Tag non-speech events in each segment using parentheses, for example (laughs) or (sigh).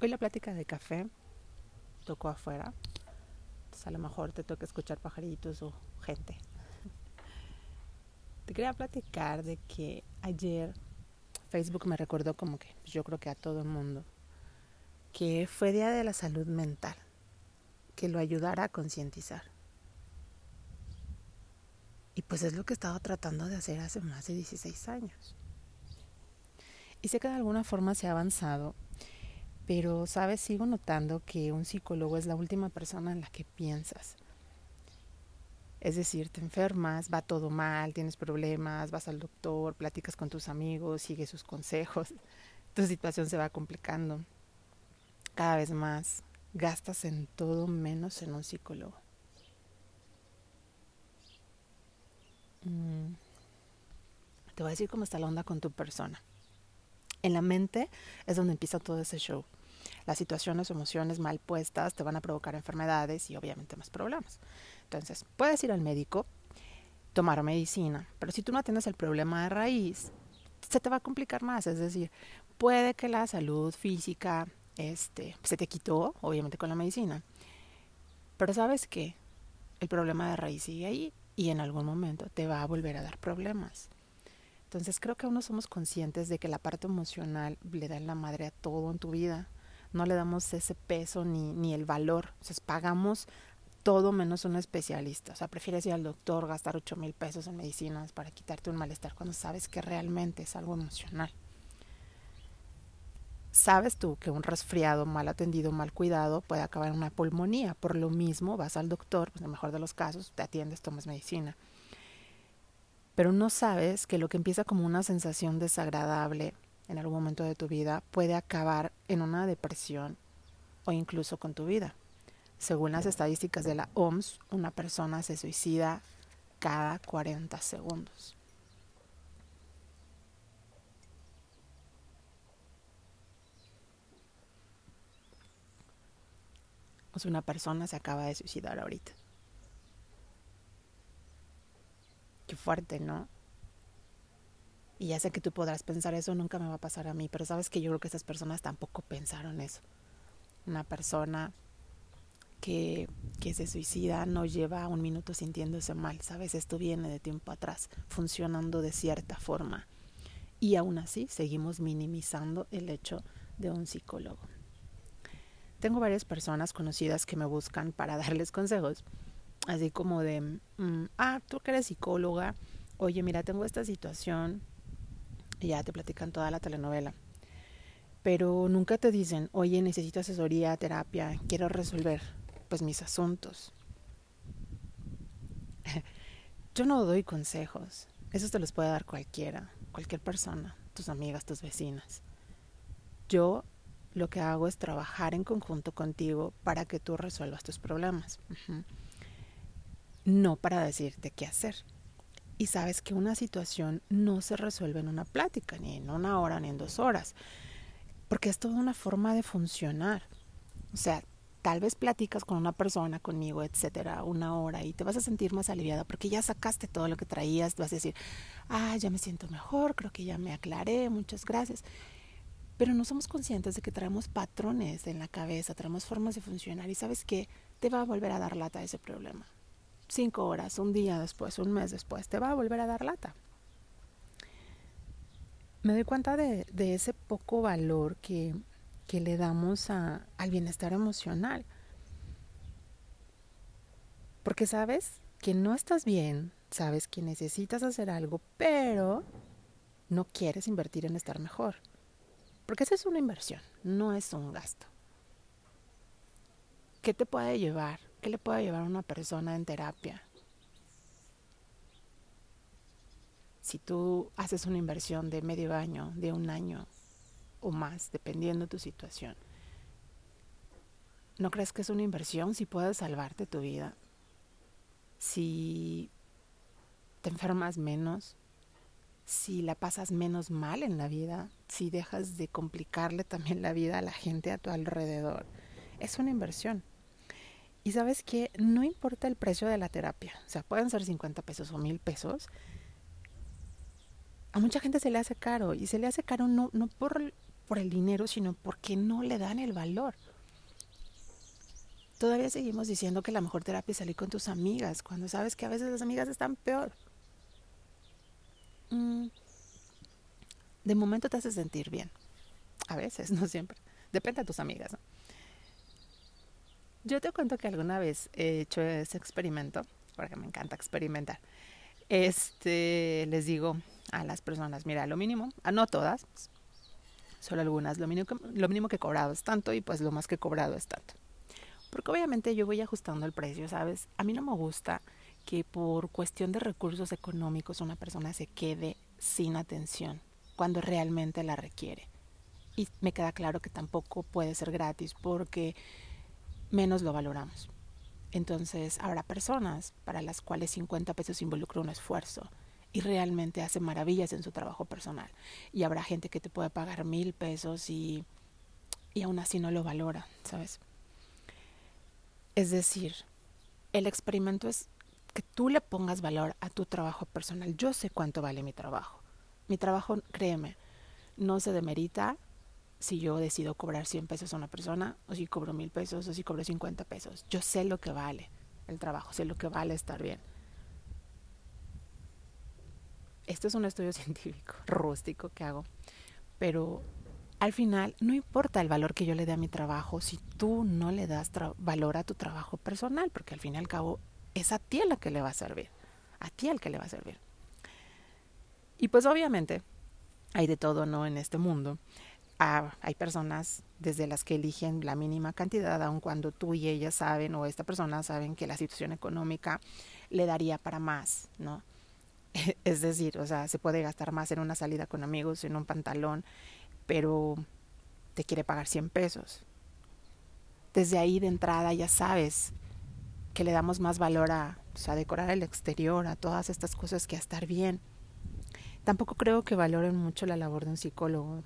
Hoy la plática de café tocó afuera. Entonces a lo mejor te toca escuchar pajaritos o gente. Te quería platicar de que ayer Facebook me recordó como que yo creo que a todo el mundo que fue Día de la Salud Mental, que lo ayudara a concientizar. Y pues es lo que he estado tratando de hacer hace más de 16 años. Y sé que de alguna forma se ha avanzado, pero, ¿sabes? Sigo notando que un psicólogo es la última persona en la que piensas. Es decir, te enfermas, va todo mal, tienes problemas, vas al doctor, platicas con tus amigos, sigues sus consejos, (laughs) tu situación se va complicando. Cada vez más gastas en todo menos en un psicólogo. Mm. Te voy a decir cómo está la onda con tu persona. En la mente es donde empieza todo ese show. Las situaciones o emociones mal puestas te van a provocar enfermedades y obviamente más problemas. Entonces, puedes ir al médico, tomar medicina, pero si tú no atiendes el problema de raíz, se te va a complicar más. Es decir, puede que la salud física este, se te quitó, obviamente con la medicina, pero sabes que el problema de raíz sigue ahí y en algún momento te va a volver a dar problemas. Entonces creo que aún no somos conscientes de que la parte emocional le da la madre a todo en tu vida. No le damos ese peso ni, ni el valor. Entonces pagamos todo menos un especialista. O sea, prefieres ir al doctor, gastar ocho mil pesos en medicinas para quitarte un malestar cuando sabes que realmente es algo emocional. Sabes tú que un resfriado mal atendido, mal cuidado, puede acabar en una pulmonía. Por lo mismo, vas al doctor, pues en el mejor de los casos, te atiendes, tomas medicina pero no sabes que lo que empieza como una sensación desagradable en algún momento de tu vida puede acabar en una depresión o incluso con tu vida. Según las estadísticas de la OMS, una persona se suicida cada 40 segundos. O sea, una persona se acaba de suicidar ahorita. Qué fuerte, ¿no? Y ya sé que tú podrás pensar eso, nunca me va a pasar a mí, pero sabes que yo creo que esas personas tampoco pensaron eso. Una persona que, que se suicida no lleva un minuto sintiéndose mal, ¿sabes? Esto viene de tiempo atrás, funcionando de cierta forma. Y aún así seguimos minimizando el hecho de un psicólogo. Tengo varias personas conocidas que me buscan para (laughs) darles consejos así como de, mm, ah, tú que eres psicóloga, oye, mira, tengo esta situación, y ya te platican toda la telenovela. Pero nunca te dicen, oye, necesito asesoría, terapia, quiero resolver pues mis asuntos. (laughs) Yo no doy consejos, esos te los puede dar cualquiera, cualquier persona, tus amigas, tus vecinas. Yo lo que hago es trabajar en conjunto contigo para que tú resuelvas tus problemas no para decirte qué hacer. Y sabes que una situación no se resuelve en una plática, ni en una hora, ni en dos horas, porque es toda una forma de funcionar. O sea, tal vez platicas con una persona, conmigo, etcétera, una hora y te vas a sentir más aliviada porque ya sacaste todo lo que traías, vas a decir, ah, ya me siento mejor, creo que ya me aclaré, muchas gracias. Pero no somos conscientes de que traemos patrones en la cabeza, traemos formas de funcionar y sabes que te va a volver a dar lata ese problema cinco horas, un día después, un mes después, te va a volver a dar lata. Me doy cuenta de, ese poco valor que, que le damos a, al bienestar emocional. Porque sabes que no estás bien, sabes que necesitas hacer algo, pero no quieres invertir en estar mejor. Porque esa es una inversión, no es un gasto. ¿Qué te puede llevar ¿Qué le puede llevar a una persona en terapia? Si tú haces una inversión de medio año, de un año o más, dependiendo de tu situación, ¿no crees que es una inversión si puedes salvarte tu vida? Si te enfermas menos, si la pasas menos mal en la vida, si dejas de complicarle también la vida a la gente a tu alrededor, es una inversión. Y sabes que no importa el precio de la terapia, o sea, pueden ser 50 pesos o mil pesos. A mucha gente se le hace caro y se le hace caro no, no por, por el dinero, sino porque no le dan el valor. Todavía seguimos diciendo que la mejor terapia es salir con tus amigas, cuando sabes que a veces las amigas están peor. Mm. De momento te hace sentir bien. A veces, (laughs) no siempre. Depende de tus amigas. Yo te cuento que alguna vez he hecho ese experimento, porque me encanta experimentar. Este, les digo a las personas, mira, lo mínimo, ah, no todas, solo algunas, lo mínimo, que, lo mínimo que he cobrado es tanto y pues lo más que he cobrado es tanto. Porque obviamente yo voy ajustando el precio, ¿sabes? A mí no me gusta que por cuestión de recursos económicos una persona se quede sin atención cuando realmente la requiere. Y me queda claro que tampoco puede ser gratis porque menos lo valoramos. Entonces habrá personas para las cuales 50 pesos involucra un esfuerzo y realmente hace maravillas en su trabajo personal. Y habrá gente que te puede pagar mil pesos y, y aún así no lo valora, ¿sabes? Es decir, el experimento es que tú le pongas valor a tu trabajo personal. Yo sé cuánto vale mi trabajo. Mi trabajo, créeme, no se demerita si yo decido cobrar 100 pesos a una persona, o si cobro mil pesos, o si cobro 50 pesos. Yo sé lo que vale el trabajo, sé lo que vale estar bien. Esto es un estudio (laughs) científico rústico que hago, pero al final no importa el valor que yo le dé a mi trabajo si tú no le das valor a tu trabajo personal, porque al fin y al cabo es a ti a que le va a servir, a ti al que le va a servir. Y pues obviamente hay de todo, ¿no? En este mundo. Hay personas desde las que eligen la mínima cantidad, aun cuando tú y ella saben o esta persona saben que la situación económica le daría para más, ¿no? (laughs) Es decir, o sea, se puede gastar más en una salida con amigos, en un pantalón, pero te quiere pagar 100 pesos. Desde ahí de entrada ya sabes que le damos más valor a decorar el exterior, a todas estas cosas que a estar bien. Tampoco creo que valoren mucho la labor de un psicólogo.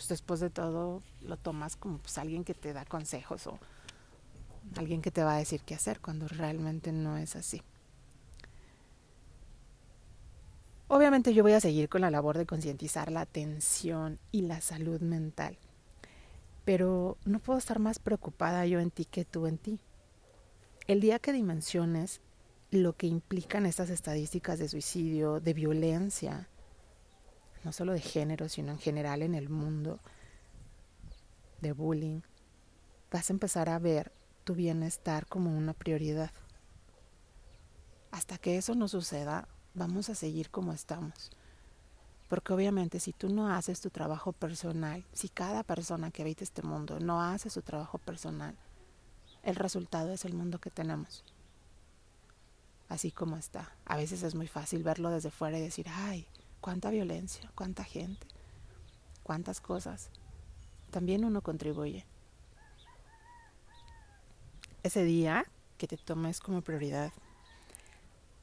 Pues después de todo lo tomas como pues, alguien que te da consejos o alguien que te va a decir qué hacer cuando realmente no es así. Obviamente yo voy a seguir con la labor de concientizar la atención y la salud mental, pero no puedo estar más preocupada yo en ti que tú en ti. El día que dimensiones lo que implican estas estadísticas de suicidio, de violencia, no solo de género, sino en general en el mundo, de bullying, vas a empezar a ver tu bienestar como una prioridad. Hasta que eso no suceda, vamos a seguir como estamos. Porque obviamente si tú no haces tu trabajo personal, si cada persona que habita este mundo no hace su trabajo personal, el resultado es el mundo que tenemos. Así como está. A veces es muy fácil verlo desde fuera y decir, ay, cuánta violencia, cuánta gente, cuántas cosas. También uno contribuye. Ese día que te tomes como prioridad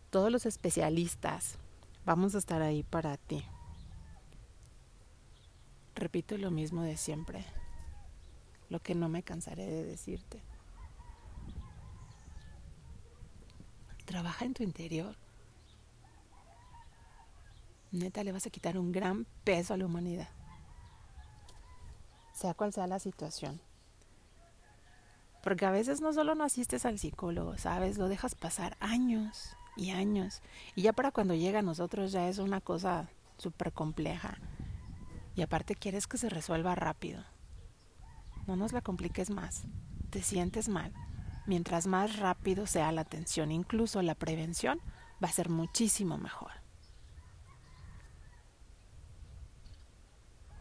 todos los especialistas vamos a estar ahí para ti. Repito lo mismo de siempre, lo que no me cansaré de decirte. Trabaja en tu interior. Neta, le vas a quitar un gran peso a la humanidad. Sea cual sea la situación. Porque a veces no solo no asistes al psicólogo, ¿sabes? Lo dejas pasar años y años. Y ya para cuando llega a nosotros ya es una cosa súper compleja. Y aparte quieres que se resuelva rápido. No nos la compliques más. Te sientes mal. Mientras más rápido sea la atención, incluso la prevención, va a ser muchísimo mejor.